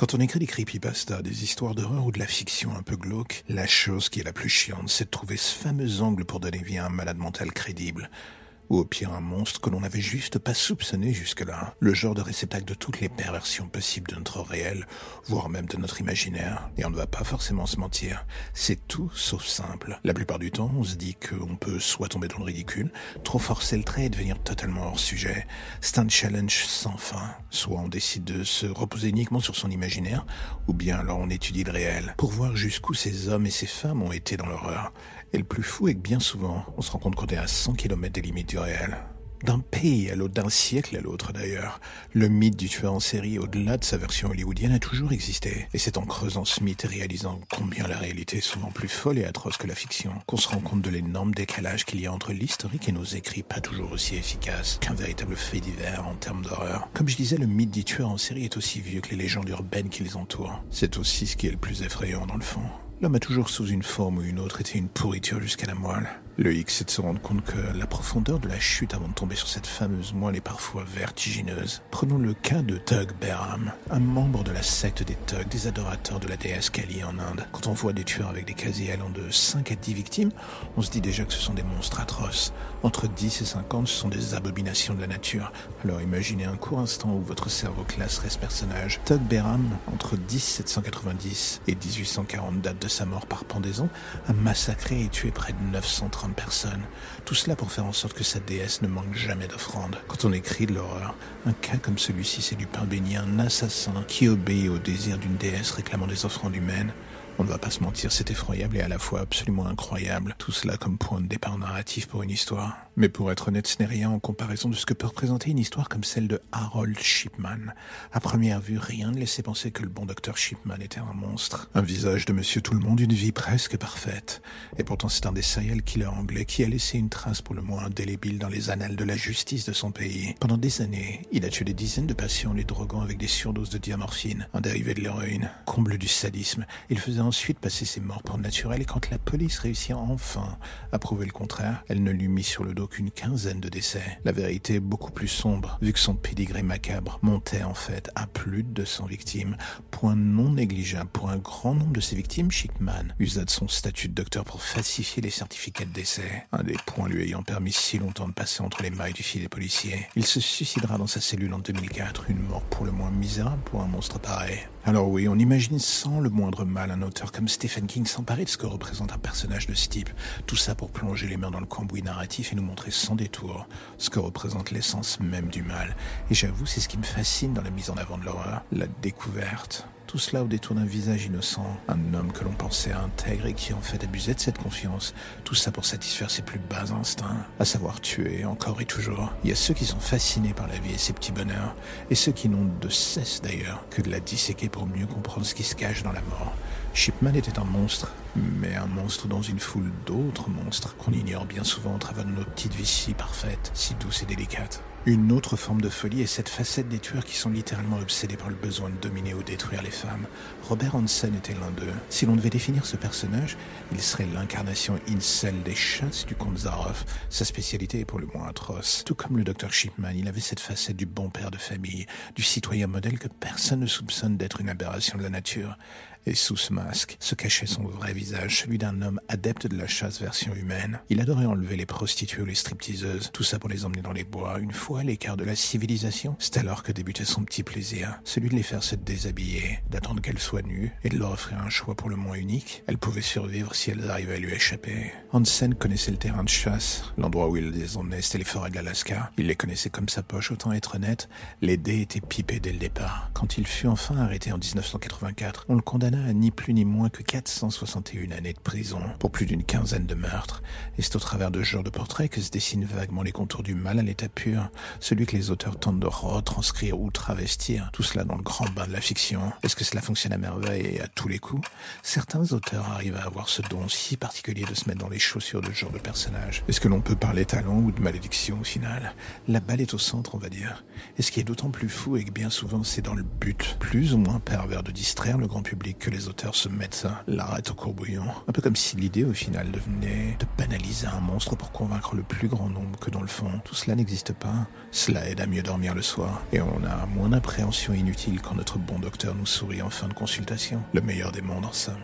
Quand on écrit des creepypastas, des histoires d'horreur ou de la fiction un peu glauque, la chose qui est la plus chiante, c'est de trouver ce fameux angle pour donner vie à un malade mental crédible ou au pire un monstre que l'on n'avait juste pas soupçonné jusque-là, le genre de réceptacle de toutes les perversions possibles de notre réel, voire même de notre imaginaire. Et on ne va pas forcément se mentir, c'est tout sauf simple. La plupart du temps, on se dit qu'on peut soit tomber dans le ridicule, trop forcer le trait et devenir totalement hors sujet. C'est un challenge sans fin. Soit on décide de se reposer uniquement sur son imaginaire, ou bien alors on étudie le réel, pour voir jusqu'où ces hommes et ces femmes ont été dans l'horreur. Et le plus fou est que bien souvent, on se rend compte qu'on est à 100 km des limites du réel. D'un pays à l'autre, d'un siècle à l'autre d'ailleurs, le mythe du tueur en série, au-delà de sa version hollywoodienne, a toujours existé. Et c'est en creusant ce mythe et réalisant combien la réalité est souvent plus folle et atroce que la fiction, qu'on se rend compte de l'énorme décalage qu'il y a entre l'historique et nos écrits pas toujours aussi efficaces qu'un véritable fait divers en termes d'horreur. Comme je disais, le mythe du tueur en série est aussi vieux que les légendes urbaines qui les entourent. C'est aussi ce qui est le plus effrayant dans le fond. L'homme a toujours sous une forme ou une autre été une pourriture jusqu'à la moelle. Le hic, c'est de se rendre compte que la profondeur de la chute avant de tomber sur cette fameuse moelle est parfois vertigineuse. Prenons le cas de Tug Behram, un membre de la secte des Tug, des adorateurs de la déesse Kali en Inde. Quand on voit des tueurs avec des casiers allant de 5 à 10 victimes, on se dit déjà que ce sont des monstres atroces. Entre 10 et 50, ce sont des abominations de la nature. Alors imaginez un court instant où votre cerveau classerait ce personnage. Tug Behram, entre 1790 et 1840, date de sa mort par pendaison, a massacré et tué près de 930 personnes. Tout cela pour faire en sorte que sa déesse ne manque jamais d'offrandes. Quand on écrit de l'horreur, un cas comme celui-ci, c'est du pain béni, un assassin qui obéit au désir d'une déesse réclamant des offrandes humaines. On ne va pas se mentir, c'est effroyable et à la fois absolument incroyable. Tout cela comme point de départ narratif pour une histoire. Mais pour être honnête, ce n'est rien en comparaison de ce que peut représenter une histoire comme celle de Harold Shipman. À première vue, rien ne laissait penser que le bon docteur Shipman était un monstre. Un visage de monsieur tout le monde, une vie presque parfaite. Et pourtant, c'est un des serial killers anglais qui a laissé une trace pour le moins indélébile dans les annales de la justice de son pays. Pendant des années, il a tué des dizaines de patients les droguant avec des surdoses de diamorphine, un dérivé de l'héroïne. Comble du sadisme, il faisait ensuite passer ses morts pour naturel et quand la police réussit enfin à prouver le contraire, elle ne lui mit sur le dos qu'une quinzaine de décès. La vérité est beaucoup plus sombre, vu que son pédigré macabre montait en fait à plus de 200 victimes. Point non négligeable pour un grand nombre de ces victimes, Shipman usa de son statut de docteur pour falsifier les certificats de décès, un des points lui ayant permis si longtemps de passer entre les mailles du filet policier. Il se suicidera dans sa cellule en 2004, une mort pour le moins misérable pour un monstre pareil. Alors oui, on imagine sans le moindre mal un auteur comme Stephen King s'emparer de ce que représente un personnage de ce type. Tout ça pour plonger les mains dans le cambouis narratif et nous montrer sans détour ce que représente l'essence même du mal. Et j'avoue, c'est ce qui me fascine dans la mise en avant de l'horreur, la découverte. Tout cela au détour d'un visage innocent, un homme que l'on pensait intègre et qui en fait abusait de cette confiance. Tout ça pour satisfaire ses plus bas instincts, à savoir tuer encore et toujours. Il y a ceux qui sont fascinés par la vie et ses petits bonheurs, et ceux qui n'ont de cesse d'ailleurs que de la disséquer pour mieux comprendre ce qui se cache dans la mort. Shipman était un monstre, mais un monstre dans une foule d'autres monstres qu'on ignore bien souvent au travers de nos petites vies si parfaites, si douces et délicates. Une autre forme de folie est cette facette des tueurs qui sont littéralement obsédés par le besoin de dominer ou détruire les femmes. Robert Hansen était l'un d'eux. Si l'on devait définir ce personnage, il serait l'incarnation incel des chasses du comte Zaroff. Sa spécialité est pour le moins atroce. Tout comme le docteur Shipman, il avait cette facette du bon père de famille, du citoyen modèle que personne ne soupçonne d'être une aberration de la nature. Et sous ce masque se cachait son vrai visage, celui d'un homme adepte de la chasse version humaine. Il adorait enlever les prostituées ou les stripteaseuses, tout ça pour les emmener dans les bois, une fois à l'écart de la civilisation. C'est alors que débutait son petit plaisir, celui de les faire se déshabiller, d'attendre qu'elles soient nues et de leur offrir un choix pour le moins unique. Elles pouvaient survivre si elles arrivaient à lui échapper. Hansen connaissait le terrain de chasse, l'endroit où il les emmenait, c'était les forêts de l'Alaska. Il les connaissait comme sa poche, autant être honnête, les dés étaient pipés dès le départ. Quand il fut enfin arrêté en 1984, on le condamna à ni plus ni moins que 461 années de prison pour plus d'une quinzaine de meurtres. Et c'est au travers de ce genre de portrait que se dessinent vaguement les contours du mal à l'état pur, celui que les auteurs tentent de retranscrire ou travestir, tout cela dans le grand bain de la fiction. Est-ce que cela fonctionne à merveille et à tous les coups? Certains auteurs arrivent à avoir ce don si particulier de se mettre dans les chaussures de ce genre de personnage. Est-ce que l'on peut parler talent ou de malédiction au final? La balle est au centre, on va dire. Et ce qui est d'autant plus fou est que bien souvent c'est dans le but, plus ou moins pervers, de distraire le grand public que les auteurs se mettent l'arrête au courbouillon. Un peu comme si l'idée au final devenait de banaliser un monstre pour convaincre le plus grand nombre que dans le fond, tout cela n'existe pas. Cela aide à mieux dormir le soir. Et on a moins d'appréhension inutile quand notre bon docteur nous sourit en fin de consultation. Le meilleur des mondes en somme.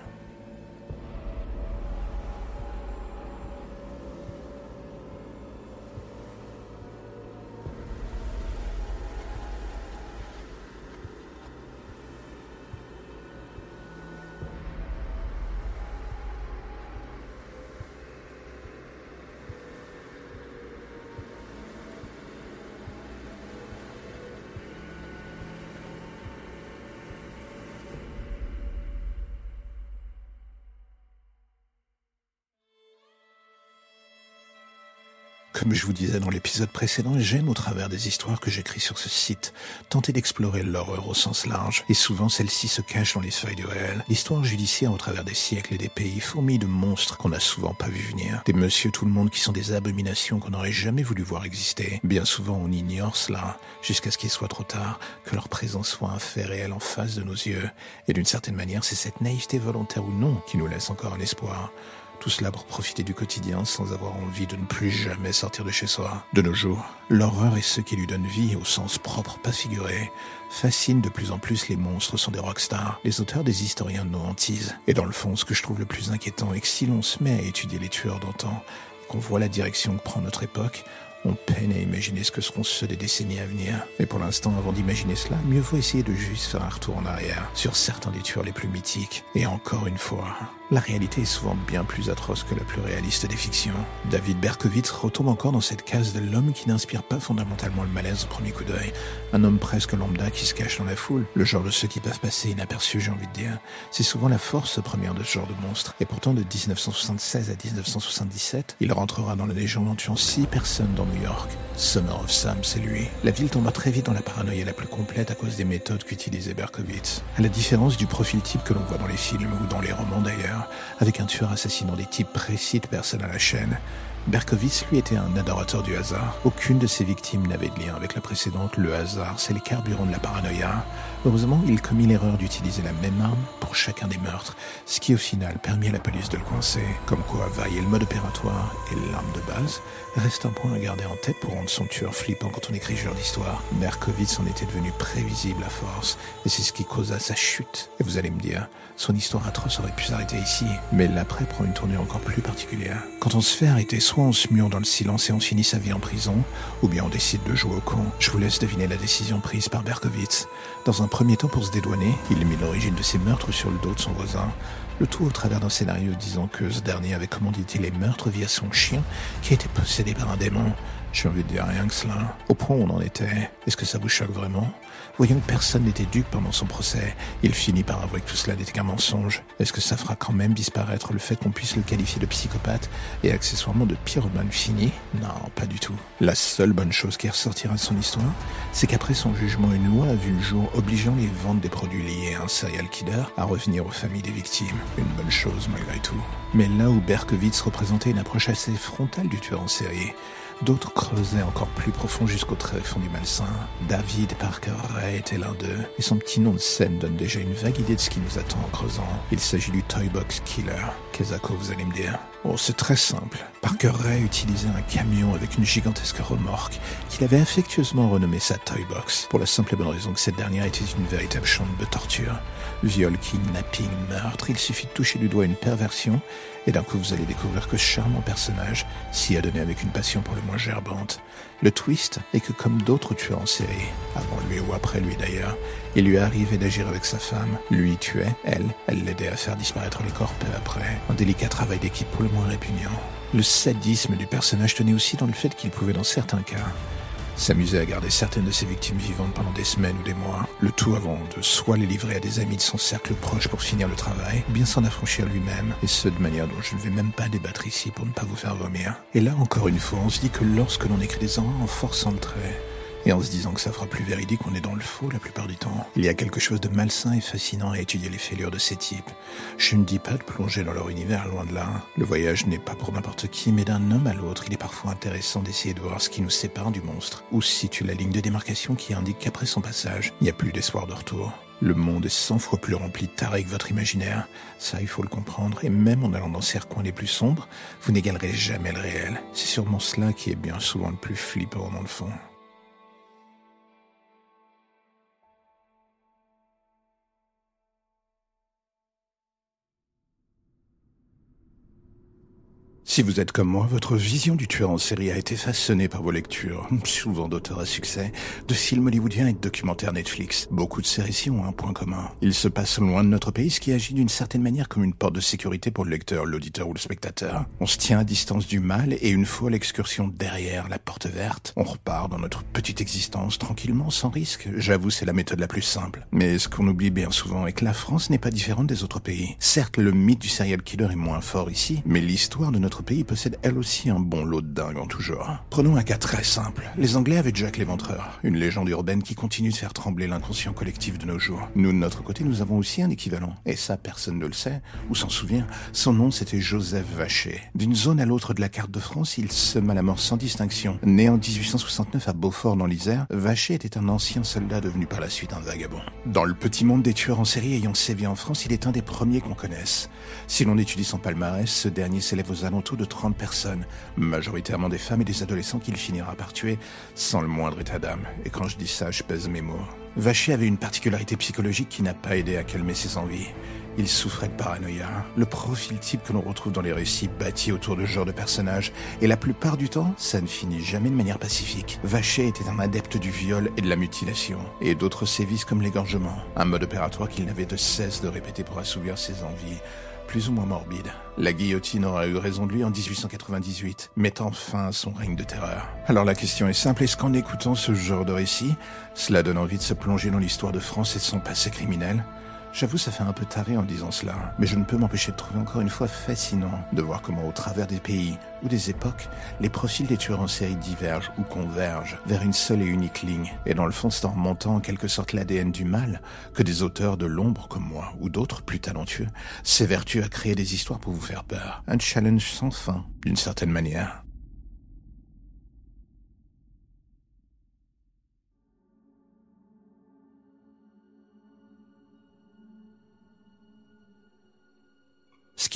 Comme je vous disais dans l'épisode précédent, j'aime au travers des histoires que j'écris sur ce site tenter d'explorer l'horreur au sens large. Et souvent celle-ci se cache dans les feuilles de réel. L'histoire judiciaire au travers des siècles et des pays fourmille de monstres qu'on n'a souvent pas vu venir. Des monsieur tout le monde qui sont des abominations qu'on n'aurait jamais voulu voir exister. Bien souvent on ignore cela jusqu'à ce qu'il soit trop tard, que leur présence soit un fait réel en face de nos yeux. Et d'une certaine manière c'est cette naïveté volontaire ou non qui nous laisse encore un espoir. Tout cela pour profiter du quotidien sans avoir envie de ne plus jamais sortir de chez soi. De nos jours, l'horreur et ceux qui lui donnent vie au sens propre, pas figuré, fascinent de plus en plus les monstres sont des rockstars. Les auteurs des historiens nous hantisent. Et dans le fond, ce que je trouve le plus inquiétant est que si l'on se met à étudier les tueurs d'antan, qu'on voit la direction que prend notre époque, on peine à imaginer ce que seront ceux des décennies à venir. Mais pour l'instant, avant d'imaginer cela, mieux vaut essayer de juste faire un retour en arrière sur certains des tueurs les plus mythiques. Et encore une fois, la réalité est souvent bien plus atroce que la plus réaliste des fictions. David Berkowitz retombe encore dans cette case de l'homme qui n'inspire pas fondamentalement le malaise au premier coup d'œil. Un homme presque lambda qui se cache dans la foule. Le genre de ceux qui peuvent passer inaperçus, j'ai envie de dire. C'est souvent la force première de ce genre de monstre. Et pourtant, de 1976 à 1977, il rentrera dans la légende en tuant six personnes dans New York. Summer of Sam, c'est lui. La ville tomba très vite dans la paranoïa la plus complète à cause des méthodes qu'utilisait Berkowitz. À la différence du profil type que l'on voit dans les films ou dans les romans d'ailleurs, avec un tueur assassinant des types précis de personnes à la chaîne. Berkowitz, lui, était un adorateur du hasard. Aucune de ses victimes n'avait de lien avec la précédente. Le hasard, c'est les carburants de la paranoïa. Heureusement, il commit l'erreur d'utiliser la même arme pour chacun des meurtres, ce qui au final permit à la police de le coincer. Comme quoi, vailler le mode opératoire et l'arme de base reste un point à garder en tête pour rendre son tueur flippant quand on écrit ce genre d'histoire. Berkowitz en était devenu prévisible à force, et c'est ce qui causa sa chute. Et vous allez me dire, son histoire atroce aurait pu s'arrêter ici, mais l'après prend une tournure encore plus particulière. Quand on se fait arrêter, soit on se mure dans le silence et on finit sa vie en prison, ou bien on décide de jouer au con. Je vous laisse deviner la décision prise par Berkowitz. Dans un premier temps, pour se dédouaner, il mit l'origine de ses meurtres sur le dos de son voisin, le tout au travers d'un scénario disant que ce dernier avait commandité les meurtres via son chien qui était possédé par un démon. J'ai envie de dire rien que cela. Au point où on en était, est-ce que ça vous choque vraiment? Voyons que personne n'était dupe pendant son procès, il finit par avouer que tout cela n'était qu'un mensonge. Est-ce que ça fera quand même disparaître le fait qu'on puisse le qualifier de psychopathe et accessoirement de pyromane fini? Non, pas du tout. La seule bonne chose qui ressortira de son histoire, c'est qu'après son jugement, une loi a vu le jour obligeant les ventes des produits liés à un serial killer à revenir aux familles des victimes. Une bonne chose malgré tout. Mais là où Berkowitz représentait une approche assez frontale du tueur en série, D'autres creusaient encore plus profond jusqu'au tréfonds du malsain. David Parker Ray était l'un d'eux, et son petit nom de scène donne déjà une vague idée de ce qui nous attend en creusant. Il s'agit du Toy Box Killer. Qu'est-ce vous allez me dire Oh, c'est très simple. Parker Ray utilisait un camion avec une gigantesque remorque qu'il avait affectueusement renommée sa Toy Box, pour la simple et bonne raison que cette dernière était une véritable chambre de torture. Viol, kidnapping, meurtre, il suffit de toucher du doigt une perversion et d'un coup vous allez découvrir que ce charmant personnage s'y a avec une passion pour le moins gerbante. Le twist est que comme d'autres tueurs en série, avant lui ou après lui d'ailleurs, il lui arrivait d'agir avec sa femme. Lui tuait, elle, elle l'aidait à faire disparaître les corps peu après. Un délicat travail d'équipe pour le moins répugnant. Le sadisme du personnage tenait aussi dans le fait qu'il pouvait dans certains cas s'amuser à garder certaines de ses victimes vivantes pendant des semaines ou des mois, le tout avant de soit les livrer à des amis de son cercle proche pour finir le travail, ou bien s'en affranchir lui-même, et ce de manière dont je ne vais même pas débattre ici pour ne pas vous faire vomir. Et là encore une fois, on se dit que lorsque l'on écrit des horreurs en forçant le trait, et en se disant que ça fera plus véridique, on est dans le faux la plupart du temps. Il y a quelque chose de malsain et fascinant à étudier les fêlures de ces types. Je ne dis pas de plonger dans leur univers, loin de là. Le voyage n'est pas pour n'importe qui, mais d'un homme à l'autre, il est parfois intéressant d'essayer de voir ce qui nous sépare du monstre, ou situe la ligne de démarcation qui indique qu'après son passage, il n'y a plus d'espoir de retour. Le monde est cent fois plus rempli de tarés que votre imaginaire. Ça, il faut le comprendre. Et même en allant dans ces recoins les plus sombres, vous n'égalerez jamais le réel. C'est sûrement cela qui est bien souvent le plus flippant dans le fond. Si vous êtes comme moi, votre vision du tueur en série a été façonnée par vos lectures, souvent d'auteurs à succès, de films hollywoodiens et de documentaires Netflix. Beaucoup de ces récits ont un point commun. Ils se passent loin de notre pays, ce qui agit d'une certaine manière comme une porte de sécurité pour le lecteur, l'auditeur ou le spectateur. On se tient à distance du mal et une fois l'excursion derrière la porte verte, on repart dans notre petite existence tranquillement, sans risque. J'avoue, c'est la méthode la plus simple. Mais ce qu'on oublie bien souvent est que la France n'est pas différente des autres pays. Certes, le mythe du serial killer est moins fort ici, mais l'histoire de notre pays possède elle aussi un bon lot de dingue en tout genre. Prenons un cas très simple. Les Anglais avaient Jack l'Éventreur, une légende urbaine qui continue de faire trembler l'inconscient collectif de nos jours. Nous, de notre côté, nous avons aussi un équivalent. Et ça, personne ne le sait, ou s'en souvient. Son nom, c'était Joseph Vacher. D'une zone à l'autre de la carte de France, il sema la mort sans distinction. Né en 1869 à Beaufort dans l'Isère, Vacher était un ancien soldat devenu par la suite un vagabond. Dans le petit monde des tueurs en série ayant sévi en France, il est un des premiers qu'on connaisse. Si l'on étudie son palmarès, ce dernier s'élève aux alentours de 30 personnes, majoritairement des femmes et des adolescents qu'il finira par tuer sans le moindre état d'âme. Et quand je dis ça, je pèse mes mots. Vacher avait une particularité psychologique qui n'a pas aidé à calmer ses envies. Il souffrait de paranoïa, le profil type que l'on retrouve dans les récits bâtis autour de ce genre de personnages, et la plupart du temps, ça ne finit jamais de manière pacifique. Vacher était un adepte du viol et de la mutilation, et d'autres sévices comme l'égorgement, un mode opératoire qu'il n'avait de cesse de répéter pour assouvir ses envies, plus ou moins morbide. La guillotine aura eu raison de lui en 1898, mettant fin à son règne de terreur. Alors la question est simple, est-ce qu'en écoutant ce genre de récit, cela donne envie de se plonger dans l'histoire de France et de son passé criminel? J'avoue, ça fait un peu taré en disant cela, mais je ne peux m'empêcher de trouver encore une fois fascinant de voir comment au travers des pays ou des époques, les profils des tueurs en série divergent ou convergent vers une seule et unique ligne. Et dans le fond, c'est en remontant en quelque sorte l'ADN du mal que des auteurs de l'ombre comme moi ou d'autres plus talentueux s'évertuent à créer des histoires pour vous faire peur. Un challenge sans fin, d'une certaine manière.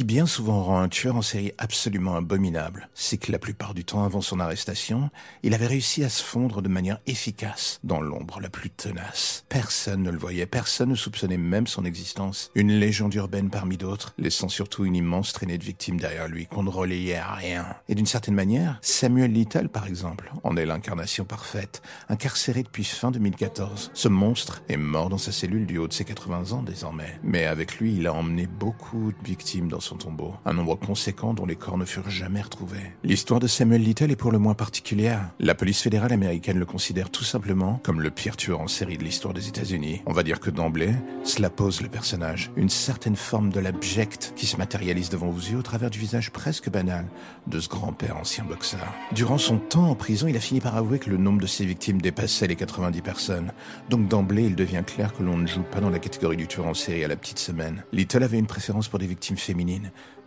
Qui bien souvent rend un tueur en série absolument abominable, c'est que la plupart du temps avant son arrestation, il avait réussi à se fondre de manière efficace dans l'ombre la plus tenace. Personne ne le voyait, personne ne soupçonnait même son existence. Une légende urbaine parmi d'autres, laissant surtout une immense traînée de victimes derrière lui qu'on ne relayait à rien. Et d'une certaine manière, Samuel Little par exemple, en est l'incarnation parfaite, incarcéré depuis fin 2014. Ce monstre est mort dans sa cellule du haut de ses 80 ans désormais. Mais avec lui, il a emmené beaucoup de victimes dans son tombeau, un nombre conséquent dont les corps ne furent jamais retrouvés. L'histoire de Samuel Little est pour le moins particulière. La police fédérale américaine le considère tout simplement comme le pire tueur en série de l'histoire des États-Unis. On va dire que d'emblée, cela pose le personnage, une certaine forme de l'abject qui se matérialise devant vos yeux au travers du visage presque banal de ce grand-père ancien boxeur. Durant son temps en prison, il a fini par avouer que le nombre de ses victimes dépassait les 90 personnes. Donc d'emblée, il devient clair que l'on ne joue pas dans la catégorie du tueur en série à la petite semaine. Little avait une préférence pour des victimes féminines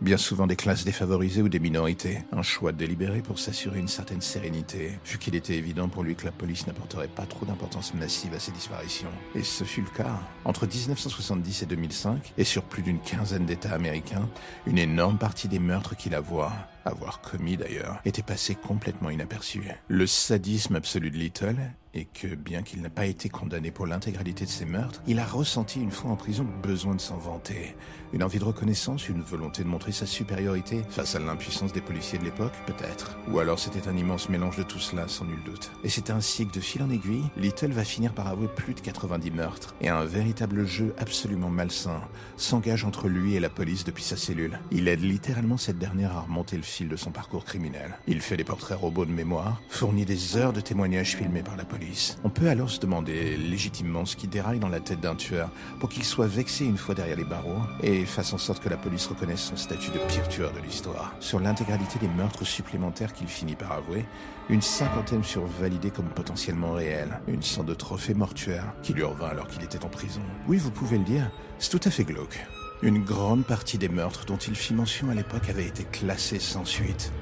bien souvent des classes défavorisées ou des minorités. Un choix délibéré pour s'assurer une certaine sérénité, vu qu'il était évident pour lui que la police n'apporterait pas trop d'importance massive à ces disparitions. Et ce fut le cas. Entre 1970 et 2005, et sur plus d'une quinzaine d'États américains, une énorme partie des meurtres qu'il avoit, avoir commis d'ailleurs, était passé complètement inaperçu. Le sadisme absolu de Little et que, bien qu'il n'ait pas été condamné pour l'intégralité de ses meurtres, il a ressenti une fois en prison le besoin de s'en vanter. Une envie de reconnaissance, une volonté de montrer sa supériorité face à l'impuissance des policiers de l'époque, peut-être. Ou alors c'était un immense mélange de tout cela, sans nul doute. Et c'est ainsi que de fil en aiguille, Little va finir par avouer plus de 90 meurtres, et un véritable jeu absolument malsain s'engage entre lui et la police depuis sa cellule. Il aide littéralement cette dernière à remonter le fil de son parcours criminel. Il fait des portraits robots de mémoire, fournit des heures de témoignages filmés par la police, on peut alors se demander légitimement ce qui déraille dans la tête d'un tueur pour qu'il soit vexé une fois derrière les barreaux et fasse en sorte que la police reconnaisse son statut de pire tueur de l'histoire. Sur l'intégralité des meurtres supplémentaires qu'il finit par avouer, une cinquantaine furent validés comme potentiellement réels, une sorte de trophée mortuaire qui lui revint alors qu'il était en prison. Oui, vous pouvez le dire, c'est tout à fait glauque. Une grande partie des meurtres dont il fit mention à l'époque avaient été classés sans suite.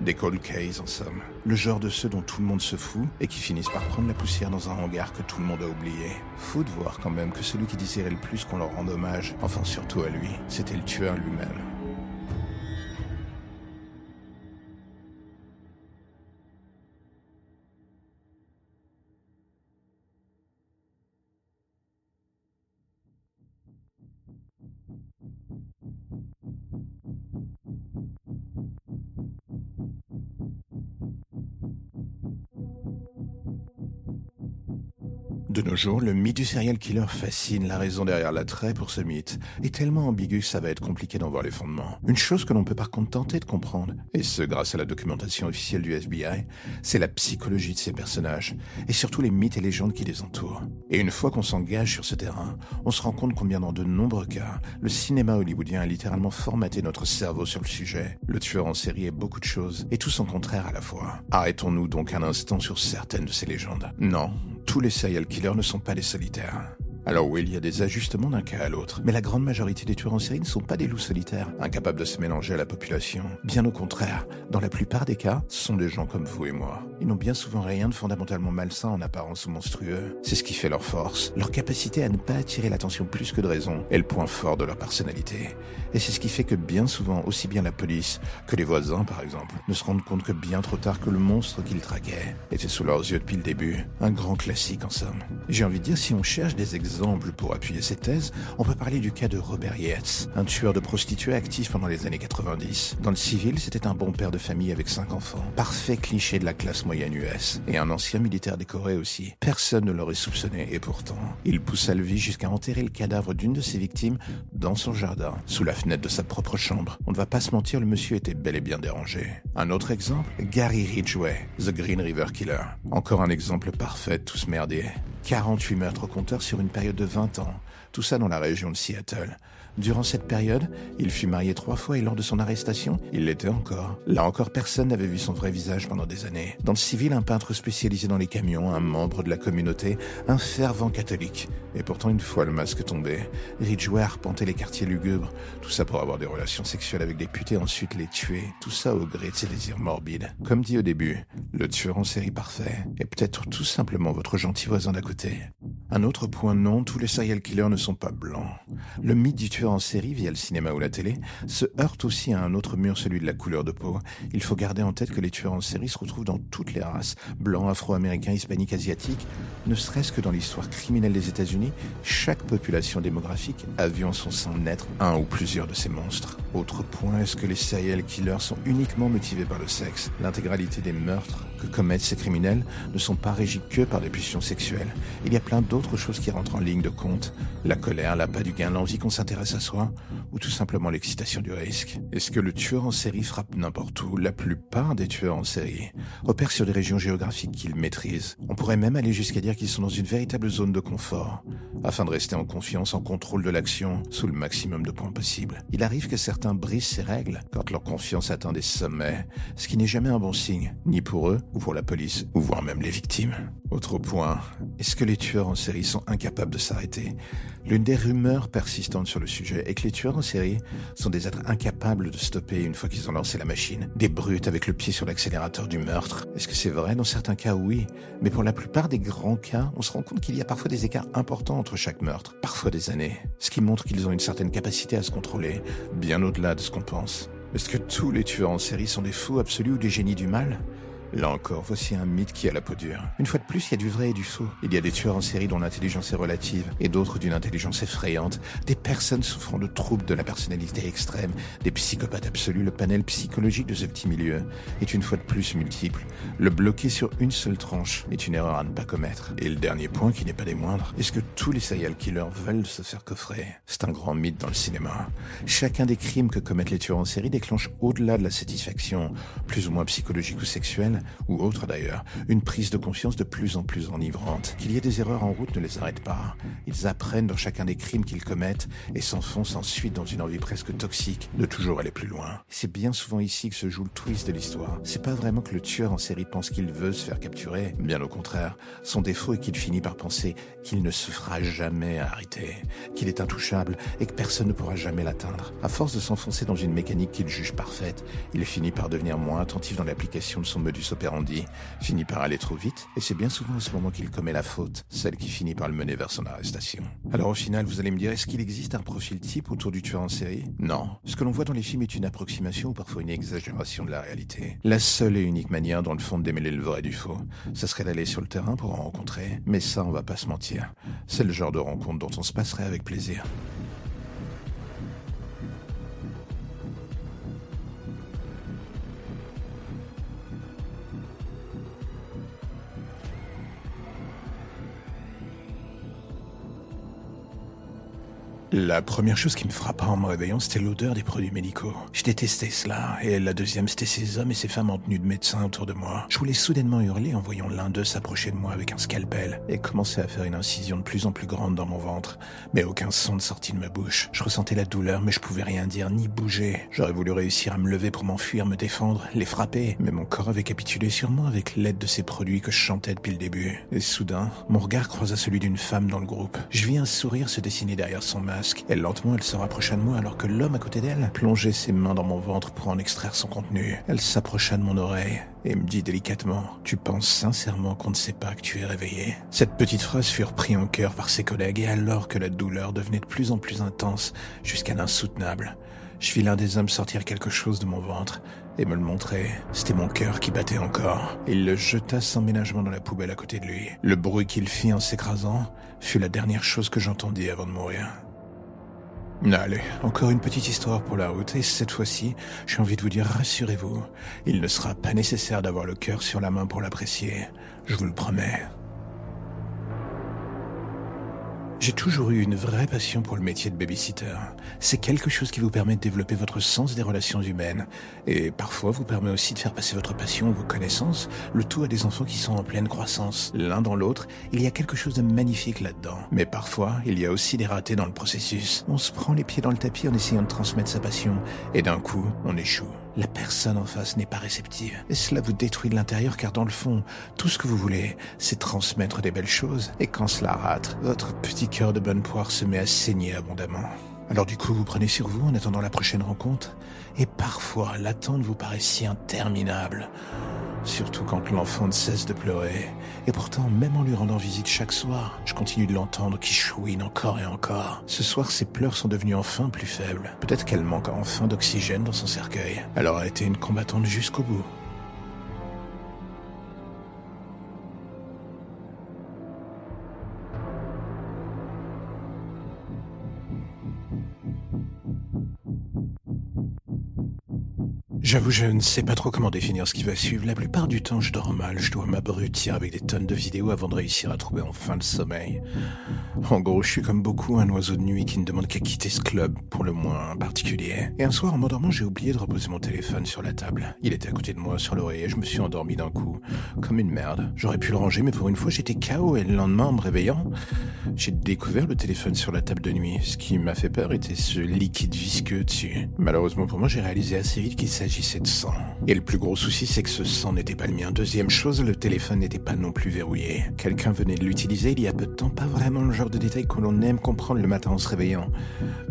Des cold cases en somme. Le genre de ceux dont tout le monde se fout et qui finissent par prendre la poussière dans un hangar que tout le monde a oublié. Faut de voir quand même que celui qui désirait le plus qu'on leur rende hommage, enfin surtout à lui, c'était le tueur lui-même. De nos jours, le mythe du serial killer fascine. La raison derrière l'attrait pour ce mythe est tellement ambigu que ça va être compliqué d'en voir les fondements. Une chose que l'on peut par contre tenter de comprendre, et ce grâce à la documentation officielle du FBI, c'est la psychologie de ces personnages, et surtout les mythes et légendes qui les entourent. Et une fois qu'on s'engage sur ce terrain, on se rend compte combien dans de nombreux cas, le cinéma hollywoodien a littéralement formaté notre cerveau sur le sujet. Le tueur en série est beaucoup de choses, et tout son contraire à la fois. Arrêtons-nous donc un instant sur certaines de ces légendes. Non, tous les serial killers ne sont pas des solitaires. Alors oui, il y a des ajustements d'un cas à l'autre, mais la grande majorité des tueurs en série ne sont pas des loups solitaires, incapables de se mélanger à la population. Bien au contraire, dans la plupart des cas, ce sont des gens comme vous et moi. Ils n'ont bien souvent rien de fondamentalement malsain en apparence ou monstrueux. C'est ce qui fait leur force, leur capacité à ne pas attirer l'attention plus que de raison, est le point fort de leur personnalité. Et c'est ce qui fait que bien souvent, aussi bien la police que les voisins par exemple, ne se rendent compte que bien trop tard que le monstre qu'ils traquaient était sous leurs yeux depuis le début. Un grand classique en somme. J'ai envie de dire, si on cherche des exemples pour appuyer cette thèse, on peut parler du cas de Robert Yates, un tueur de prostituées actif pendant les années 90. Dans le civil, c'était un bon père de famille avec cinq enfants. Parfait cliché de la classe moyenne US. Et un ancien militaire décoré aussi. Personne ne l'aurait soupçonné, et pourtant, il poussa le vie jusqu'à enterrer le cadavre d'une de ses victimes dans son jardin, sous la fenêtre de sa propre chambre. On ne va pas se mentir, le monsieur était bel et bien dérangé. Un autre exemple, Gary Ridgway, The Green River Killer. Encore un exemple parfait ce merdier. 48 meurtres au compteur sur une période de 20 ans, tout ça dans la région de Seattle. Durant cette période, il fut marié trois fois et lors de son arrestation, il l'était encore. Là encore, personne n'avait vu son vrai visage pendant des années. Dans le civil, un peintre spécialisé dans les camions, un membre de la communauté, un fervent catholique. Et pourtant, une fois le masque tombé, Ridgeway arpentait les quartiers lugubres. Tout ça pour avoir des relations sexuelles avec des putes et ensuite les tuer. Tout ça au gré de ses désirs morbides. Comme dit au début, le tueur en série parfait est peut-être tout simplement votre gentil voisin d'à côté. Un autre point non, tous les serial killers ne sont pas blancs. Le mythe du tueur en série via le cinéma ou la télé se heurte aussi à un autre mur, celui de la couleur de peau. Il faut garder en tête que les tueurs en série se retrouvent dans toutes les races, blancs, afro-américains, hispaniques, asiatiques. Ne serait-ce que dans l'histoire criminelle des États-Unis, chaque population démographique a vu en son sein naître un ou plusieurs de ces monstres. Autre point, est-ce que les serial killers sont uniquement motivés par le sexe L'intégralité des meurtres que commettent ces criminels ne sont pas régis que par des pulsions sexuelles. Il y a plein d'autres choses qui rentrent en ligne de compte. La colère, l'appât du gain, l'envie qu'on s'intéresse à soi, ou tout simplement l'excitation du risque. Est-ce que le tueur en série frappe n'importe où? La plupart des tueurs en série opèrent sur des régions géographiques qu'ils maîtrisent. On pourrait même aller jusqu'à dire qu'ils sont dans une véritable zone de confort, afin de rester en confiance, en contrôle de l'action, sous le maximum de points possibles. Il arrive que certains brisent ces règles quand leur confiance atteint des sommets, ce qui n'est jamais un bon signe, ni pour eux, ou pour la police, ou voire même les victimes. Autre point, est-ce que les tueurs en série sont incapables de s'arrêter? L'une des rumeurs persistantes sur le sujet est que les tueurs en série sont des êtres incapables de stopper une fois qu'ils ont lancé la machine, des brutes avec le pied sur l'accélérateur du meurtre. Est-ce que c'est vrai? Dans certains cas, oui. Mais pour la plupart des grands cas, on se rend compte qu'il y a parfois des écarts importants entre chaque meurtre, parfois des années, ce qui montre qu'ils ont une certaine capacité à se contrôler, bien au-delà de ce qu'on pense. Est-ce que tous les tueurs en série sont des fous absolus ou des génies du mal? Là encore, voici un mythe qui a la peau dure. Une fois de plus, il y a du vrai et du faux. Il y a des tueurs en série dont l'intelligence est relative, et d'autres d'une intelligence effrayante, des personnes souffrant de troubles de la personnalité extrême, des psychopathes absolus. Le panel psychologique de ce petit milieu est une fois de plus multiple. Le bloquer sur une seule tranche est une erreur à ne pas commettre. Et le dernier point, qui n'est pas des moindres, est-ce que tous les serial killers veulent se faire coffrer? C'est un grand mythe dans le cinéma. Chacun des crimes que commettent les tueurs en série déclenche au-delà de la satisfaction, plus ou moins psychologique ou sexuelle, ou autre d'ailleurs, une prise de confiance de plus en plus enivrante. Qu'il y ait des erreurs en route ne les arrête pas. Ils apprennent dans chacun des crimes qu'ils commettent et s'enfoncent ensuite dans une envie presque toxique de toujours aller plus loin. C'est bien souvent ici que se joue le twist de l'histoire. C'est pas vraiment que le tueur en série pense qu'il veut se faire capturer, bien au contraire. Son défaut est qu'il finit par penser qu'il ne se fera jamais arrêter, qu'il est intouchable et que personne ne pourra jamais l'atteindre. À force de s'enfoncer dans une mécanique qu'il juge parfaite, il finit par devenir moins attentif dans l'application de son modus operandi, finit par aller trop vite, et c'est bien souvent à ce moment qu'il commet la faute, celle qui finit par le mener vers son arrestation. Alors au final, vous allez me dire, est-ce qu'il existe un profil type autour du tueur en série? Non. Ce que l'on voit dans les films est une approximation ou parfois une exagération de la réalité. La seule et unique manière, dans le fond, de démêler le vrai du faux, ça serait d'aller sur le terrain pour en rencontrer, mais ça, on va pas se mentir. C'est le genre de rencontre dont on se passerait avec plaisir. La première chose qui me frappa en me réveillant, c'était l'odeur des produits médicaux. Je détestais cela, et la deuxième, c'était ces hommes et ces femmes en tenue de médecin autour de moi. Je voulais soudainement hurler en voyant l'un d'eux s'approcher de moi avec un scalpel et commencer à faire une incision de plus en plus grande dans mon ventre, mais aucun son ne sortit de ma bouche. Je ressentais la douleur, mais je pouvais rien dire ni bouger. J'aurais voulu réussir à me lever pour m'enfuir, me défendre, les frapper, mais mon corps avait capitulé sur moi avec l'aide de ces produits que je chantais depuis le début. Et soudain, mon regard croisa celui d'une femme dans le groupe. Je vis un sourire se dessiner derrière son masque et lentement elle se rapprocha de moi alors que l'homme à côté d'elle plongeait ses mains dans mon ventre pour en extraire son contenu. Elle s'approcha de mon oreille et me dit délicatement Tu penses sincèrement qu'on ne sait pas que tu es réveillé? Cette petite phrase fut reprise en cœur par ses collègues et alors que la douleur devenait de plus en plus intense jusqu'à l'insoutenable, je vis l'un des hommes sortir quelque chose de mon ventre et me le montrer. C'était mon cœur qui battait encore. Il le jeta sans ménagement dans la poubelle à côté de lui. Le bruit qu'il fit en s'écrasant fut la dernière chose que j'entendis avant de mourir. Allez, encore une petite histoire pour la route, et cette fois-ci, j'ai envie de vous dire, rassurez-vous, il ne sera pas nécessaire d'avoir le cœur sur la main pour l'apprécier, je vous le promets. J'ai toujours eu une vraie passion pour le métier de babysitter. C'est quelque chose qui vous permet de développer votre sens des relations humaines et parfois vous permet aussi de faire passer votre passion, vos connaissances, le tout à des enfants qui sont en pleine croissance. L'un dans l'autre, il y a quelque chose de magnifique là-dedans. Mais parfois, il y a aussi des ratés dans le processus. On se prend les pieds dans le tapis en essayant de transmettre sa passion et d'un coup, on échoue. La personne en face n'est pas réceptive. Et cela vous détruit de l'intérieur car dans le fond, tout ce que vous voulez, c'est transmettre des belles choses. Et quand cela rate, votre petit cœur de bonne poire se met à saigner abondamment. Alors du coup, vous prenez sur vous en attendant la prochaine rencontre. Et parfois, l'attente vous paraît si interminable. Surtout quand l'enfant ne cesse de pleurer. Et pourtant, même en lui rendant visite chaque soir, je continue de l'entendre qui chouine encore et encore. Ce soir, ses pleurs sont devenus enfin plus faibles. Peut-être qu'elle manque enfin d'oxygène dans son cercueil. Elle aura été une combattante jusqu'au bout. J'avoue, je ne sais pas trop comment définir ce qui va suivre. La plupart du temps, je dors mal. Je dois m'abrutir avec des tonnes de vidéos avant de réussir à trouver enfin le sommeil. En gros, je suis comme beaucoup un oiseau de nuit qui ne demande qu'à quitter ce club, pour le moins particulier. Et un soir, en m'endormant, j'ai oublié de reposer mon téléphone sur la table. Il était à côté de moi, sur l'oreiller, je me suis endormi d'un coup. Comme une merde. J'aurais pu le ranger, mais pour une fois, j'étais KO et le lendemain, en me réveillant, j'ai découvert le téléphone sur la table de nuit. Ce qui m'a fait peur était ce liquide visqueux dessus. Malheureusement pour moi, j'ai réalisé assez vite qu'il s'agit Et le plus gros souci, c'est que ce sang n'était pas le mien. Deuxième chose, le téléphone n'était pas non plus verrouillé. Quelqu'un venait de l'utiliser il y a peu de temps, pas vraiment le genre de détail que l'on aime comprendre le matin en se réveillant.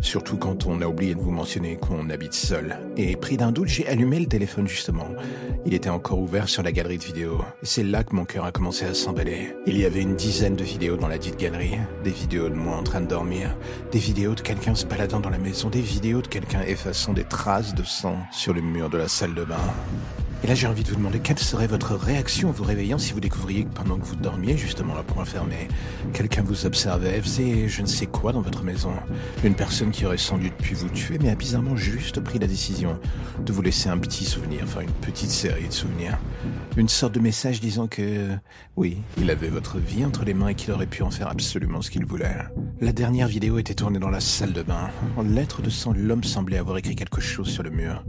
Surtout quand on a oublié de vous mentionner qu'on habite seul. Et pris d'un doute, j'ai allumé le téléphone justement. Il était encore ouvert sur la galerie de vidéos. C'est là que mon cœur a commencé à s'emballer. Il y avait une dizaine de vidéos dans la dite galerie. Des vidéos de moi en train de dormir. Des vidéos de quelqu'un se baladant dans la maison. Des vidéos de quelqu'un effaçant des traces de sang sur le mur de la salle de bain. Et là, j'ai envie de vous demander quelle serait votre réaction en vous réveillant si vous découvriez que pendant que vous dormiez, justement là pour fermé, quelqu'un vous observait, faisait je ne sais quoi dans votre maison? Une personne qui aurait sans doute pu vous tuer, mais a bizarrement juste pris la décision de vous laisser un petit souvenir, enfin une petite série de souvenirs. Une sorte de message disant que, oui, il avait votre vie entre les mains et qu'il aurait pu en faire absolument ce qu'il voulait. La dernière vidéo était tournée dans la salle de bain. En lettres de sang, l'homme semblait avoir écrit quelque chose sur le mur.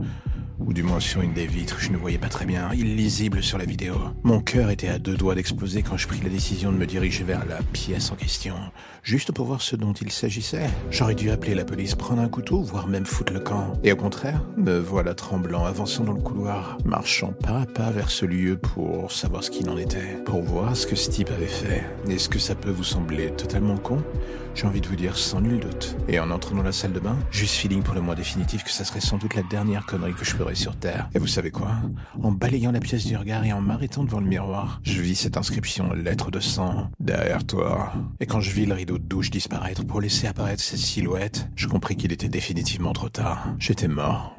Ou du moins sur une des vitres, je ne voyais pas très bien, illisible sur la vidéo. Mon cœur était à deux doigts d'exploser quand je pris la décision de me diriger vers la pièce en question, juste pour voir ce dont il s'agissait. J'aurais dû appeler la police, prendre un couteau, voire même foutre le camp. Et au contraire, me voilà tremblant, avançant dans le couloir, marchant pas à pas vers ce lieu pour savoir ce qu'il en était, pour voir ce que ce type avait fait. Est-ce que ça peut vous sembler totalement con? J'ai envie de vous dire sans nul doute. Et en entrant dans la salle de bain, juste feeling pour le mois définitif que ça serait sans doute la dernière connerie que je ferais sur Terre. Et vous savez quoi? En balayant la pièce du regard et en m'arrêtant devant le miroir, je vis cette inscription lettre de sang derrière toi. Et quand je vis le rideau de douche disparaître pour laisser apparaître cette silhouette, je compris qu'il était définitivement trop tard. J'étais mort.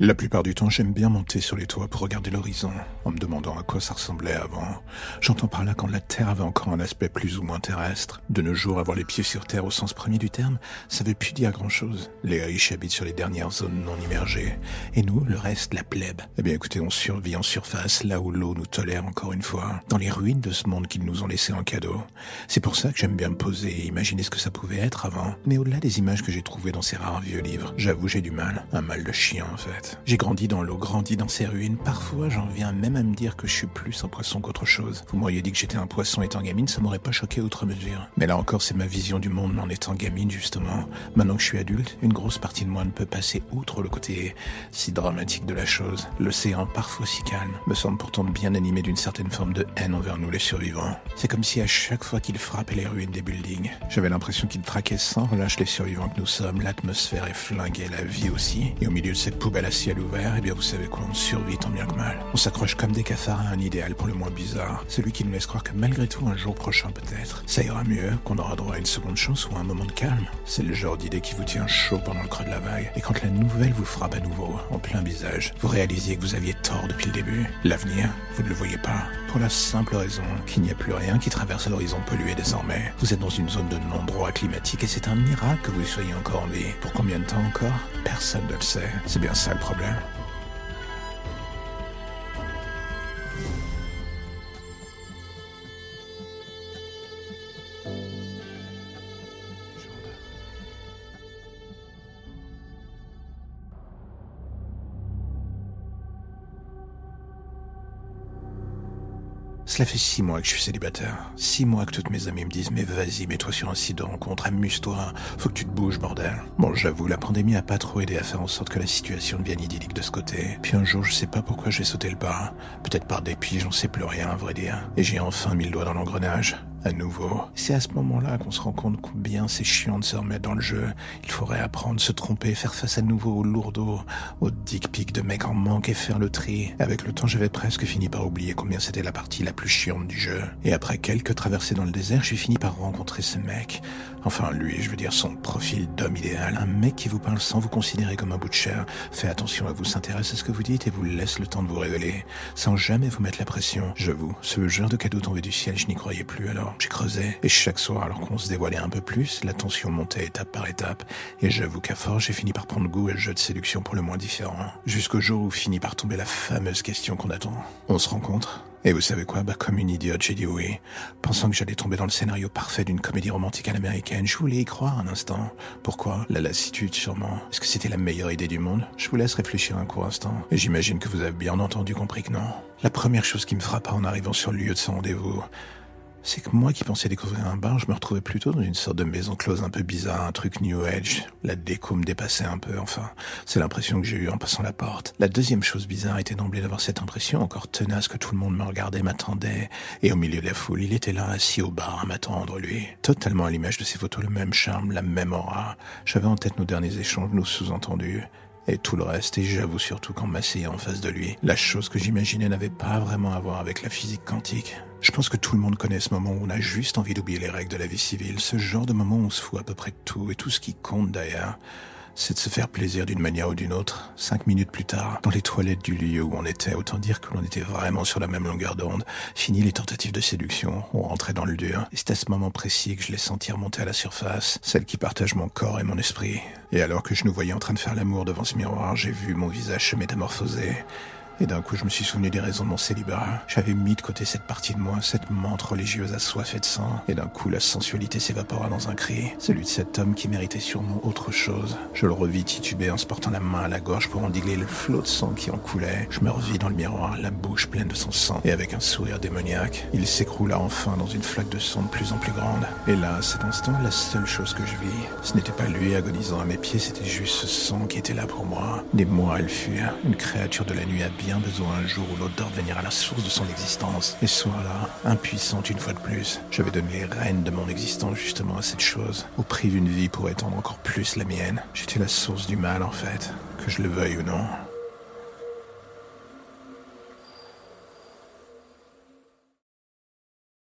La plupart du temps, j'aime bien monter sur les toits pour regarder l'horizon, en me demandant à quoi ça ressemblait avant. J'entends par là quand la Terre avait encore un aspect plus ou moins terrestre. De nos jours, avoir les pieds sur Terre au sens premier du terme, ça veut plus dire grand-chose. Les riches habitent sur les dernières zones non immergées. Et nous, le reste, la plèbe. Eh bien écoutez, on survit en surface, là où l'eau nous tolère encore une fois, dans les ruines de ce monde qu'ils nous ont laissé en cadeau. C'est pour ça que j'aime bien me poser et imaginer ce que ça pouvait être avant. Mais au-delà des images que j'ai trouvées dans ces rares vieux livres, j'avoue j'ai du mal. Un mal de chien en fait. J'ai grandi dans l'eau, grandi dans ces ruines. Parfois, j'en viens même à me dire que je suis plus un poisson qu'autre chose. Vous m'auriez dit que j'étais un poisson étant gamine, ça m'aurait pas choqué outre mesure. Mais là encore, c'est ma vision du monde en étant gamine, justement. Maintenant que je suis adulte, une grosse partie de moi ne peut passer outre le côté si dramatique de la chose. L'océan, parfois si calme, me semble pourtant bien animé d'une certaine forme de haine envers nous les survivants. C'est comme si à chaque fois qu'il frappait les ruines des buildings, j'avais l'impression qu'il traquait sans relâche les survivants que nous sommes. L'atmosphère est flinguée, la vie aussi. Et au milieu de cette poubelle ciel ouvert, eh bien vous savez quoi, on survit tant bien que mal. On s'accroche comme des cafards à un idéal pour le moins bizarre. Celui qui nous laisse croire que malgré tout, un jour prochain peut-être, ça ira mieux, qu'on aura droit à une seconde chance ou à un moment de calme. C'est le genre d'idée qui vous tient chaud pendant le creux de la vague. Et quand la nouvelle vous frappe à nouveau, en plein visage, vous réalisez que vous aviez tort depuis le début. L'avenir, vous ne le voyez pas. Pour la simple raison qu'il n'y a plus rien qui traverse l'horizon pollué désormais. Vous êtes dans une zone de non-droit climatique et c'est un miracle que vous soyez encore en vie. Pour combien de temps encore? Personne ne le sait. C'est bien ça le 旁边。Cela fait six mois que je suis célibataire. Six mois que toutes mes amies me disent Mais vas-y, mets-toi sur un site de rencontre, amuse-toi, faut que tu te bouges, bordel. Bon, j'avoue, la pandémie a pas trop aidé à faire en sorte que la situation devienne idyllique de ce côté. Puis un jour, je sais pas pourquoi j'ai sauté le pas. Peut-être par dépit, j'en sais plus rien, à vrai dire. Et j'ai enfin mis le doigt dans l'engrenage à nouveau. C'est à ce moment-là qu'on se rend compte combien c'est chiant de se remettre dans le jeu. Il faudrait apprendre, se tromper, faire face à nouveau aux lourdeaux, aux dick pics de mecs en manque et faire le tri. Avec le temps, j'avais presque fini par oublier combien c'était la partie la plus chiante du jeu. Et après quelques traversées dans le désert, j'ai fini par rencontrer ce mec. Enfin, lui, je veux dire son profil d'homme idéal. Un mec qui vous parle sans vous considérer comme un bout de chair. Fait attention à vous, s'intéresse à ce que vous dites et vous laisse le temps de vous révéler. Sans jamais vous mettre la pression. J'avoue, ce genre de cadeau tombé du ciel, je n'y croyais plus alors. J'ai creusé, et chaque soir, alors qu'on se dévoilait un peu plus, la tension montait étape par étape, et j'avoue qu'à force, j'ai fini par prendre goût à le jeu de séduction pour le moins différent. Jusqu'au jour où finit par tomber la fameuse question qu'on attend. On se rencontre et vous savez quoi? Bah comme une idiote, j'ai dit oui. Pensant que j'allais tomber dans le scénario parfait d'une comédie romantique à l'américaine, je voulais y croire un instant. Pourquoi? La lassitude, sûrement. Est-ce que c'était la meilleure idée du monde? Je vous laisse réfléchir un court instant. Et j'imagine que vous avez bien entendu compris que non. La première chose qui me frappa en arrivant sur le lieu de ce rendez-vous, c'est que moi qui pensais découvrir un bar, je me retrouvais plutôt dans une sorte de maison close un peu bizarre, un truc New Age. La déco me dépassait un peu, enfin. C'est l'impression que j'ai eue en passant la porte. La deuxième chose bizarre était d'emblée d'avoir cette impression encore tenace que tout le monde me regardait, m'attendait. Et au milieu de la foule, il était là, assis au bar, à m'attendre, lui. Totalement à l'image de ses photos, le même charme, la même aura. J'avais en tête nos derniers échanges, nos sous-entendus et tout le reste, et j'avoue surtout qu'en m'asseyant en face de lui, la chose que j'imaginais n'avait pas vraiment à voir avec la physique quantique. Je pense que tout le monde connaît ce moment où on a juste envie d'oublier les règles de la vie civile, ce genre de moment où on se fout à peu près de tout et tout ce qui compte d'ailleurs. C'est de se faire plaisir d'une manière ou d'une autre. Cinq minutes plus tard, dans les toilettes du lieu où on était, autant dire que l'on était vraiment sur la même longueur d'onde. Fini les tentatives de séduction, on rentrait dans le dur. Et c'est à ce moment précis que je l'ai senti remonter à la surface, celle qui partage mon corps et mon esprit. Et alors que je nous voyais en train de faire l'amour devant ce miroir, j'ai vu mon visage se métamorphoser. Et d'un coup, je me suis souvenu des raisons de mon célibat. J'avais mis de côté cette partie de moi, cette menthe religieuse assoiffée de sang. Et d'un coup, la sensualité s'évapora dans un cri. Celui de cet homme qui méritait sûrement autre chose. Je le revis tituber en se portant la main à la gorge pour endiguer le flot de sang qui en coulait. Je me revis dans le miroir, la bouche pleine de son sang, et avec un sourire démoniaque. Il s'écroula enfin dans une flaque de sang de plus en plus grande. Et là, à cet instant, la seule chose que je vis, ce n'était pas lui agonisant à mes pieds, c'était juste ce sang qui était là pour moi. Des mois, elle fut une créature de la nuit habillée bien besoin un jour ou l'autre de revenir à la source de son existence. Et ce soir-là, impuissante une fois de plus, j'avais donné les rênes de mon existence justement à cette chose, au prix d'une vie pour étendre encore plus la mienne. J'étais la source du mal en fait, que je le veuille ou non.